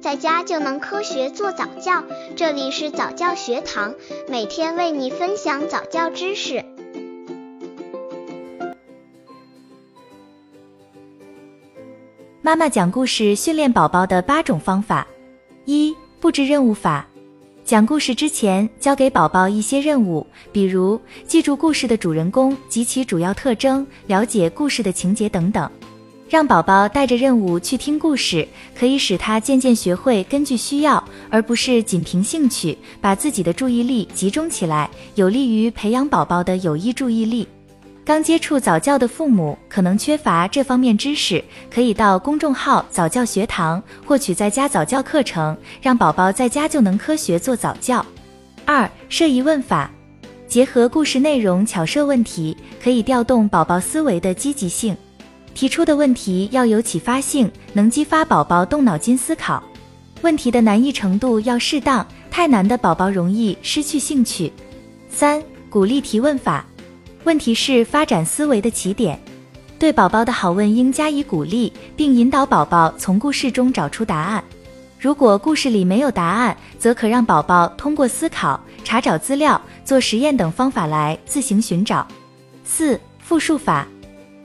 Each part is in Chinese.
在家就能科学做早教。这里是早教学堂，每天为你分享早教知识。妈妈讲故事训练宝宝的八种方法：一、布置任务法。讲故事之前，交给宝宝一些任务，比如记住故事的主人公及其主要特征，了解故事的情节等等。让宝宝带着任务去听故事，可以使他渐渐学会根据需要，而不是仅凭兴趣，把自己的注意力集中起来，有利于培养宝宝的有意注意力。刚接触早教的父母可能缺乏这方面知识，可以到公众号早教学堂获取在家早教课程，让宝宝在家就能科学做早教。二、设疑问法，结合故事内容巧设问题，可以调动宝宝思维的积极性。提出的问题要有启发性，能激发宝宝动脑筋思考。问题的难易程度要适当，太难的宝宝容易失去兴趣。三、鼓励提问法。问题是发展思维的起点，对宝宝的好问应加以鼓励，并引导宝宝从故事中找出答案。如果故事里没有答案，则可让宝宝通过思考、查找资料、做实验等方法来自行寻找。四、复述法。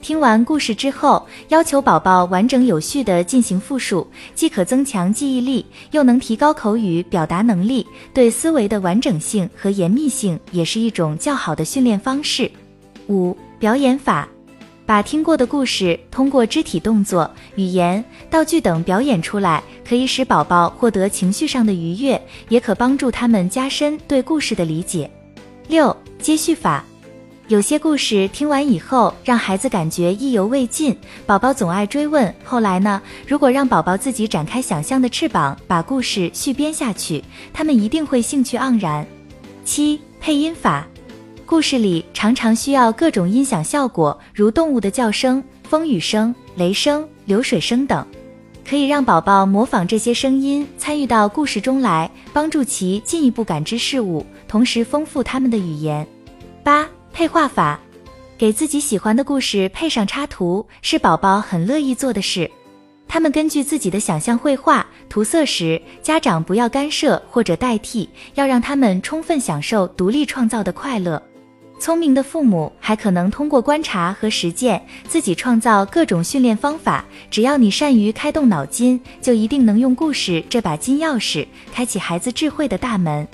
听完故事之后，要求宝宝完整有序地进行复述，既可增强记忆力，又能提高口语表达能力，对思维的完整性和严密性也是一种较好的训练方式。五、表演法，把听过的故事通过肢体动作、语言、道具等表演出来，可以使宝宝获得情绪上的愉悦，也可帮助他们加深对故事的理解。六、接续法，有些故事听完以后，让孩子感觉意犹未尽，宝宝总爱追问后来呢？如果让宝宝自己展开想象的翅膀，把故事续编下去，他们一定会兴趣盎然。七、配音法。故事里常常需要各种音响效果，如动物的叫声、风雨声、雷声、流水声等，可以让宝宝模仿这些声音，参与到故事中来，帮助其进一步感知事物，同时丰富他们的语言。八、配画法，给自己喜欢的故事配上插图，是宝宝很乐意做的事。他们根据自己的想象绘画涂色时，家长不要干涉或者代替，要让他们充分享受独立创造的快乐。聪明的父母还可能通过观察和实践，自己创造各种训练方法。只要你善于开动脑筋，就一定能用故事这把金钥匙，开启孩子智慧的大门。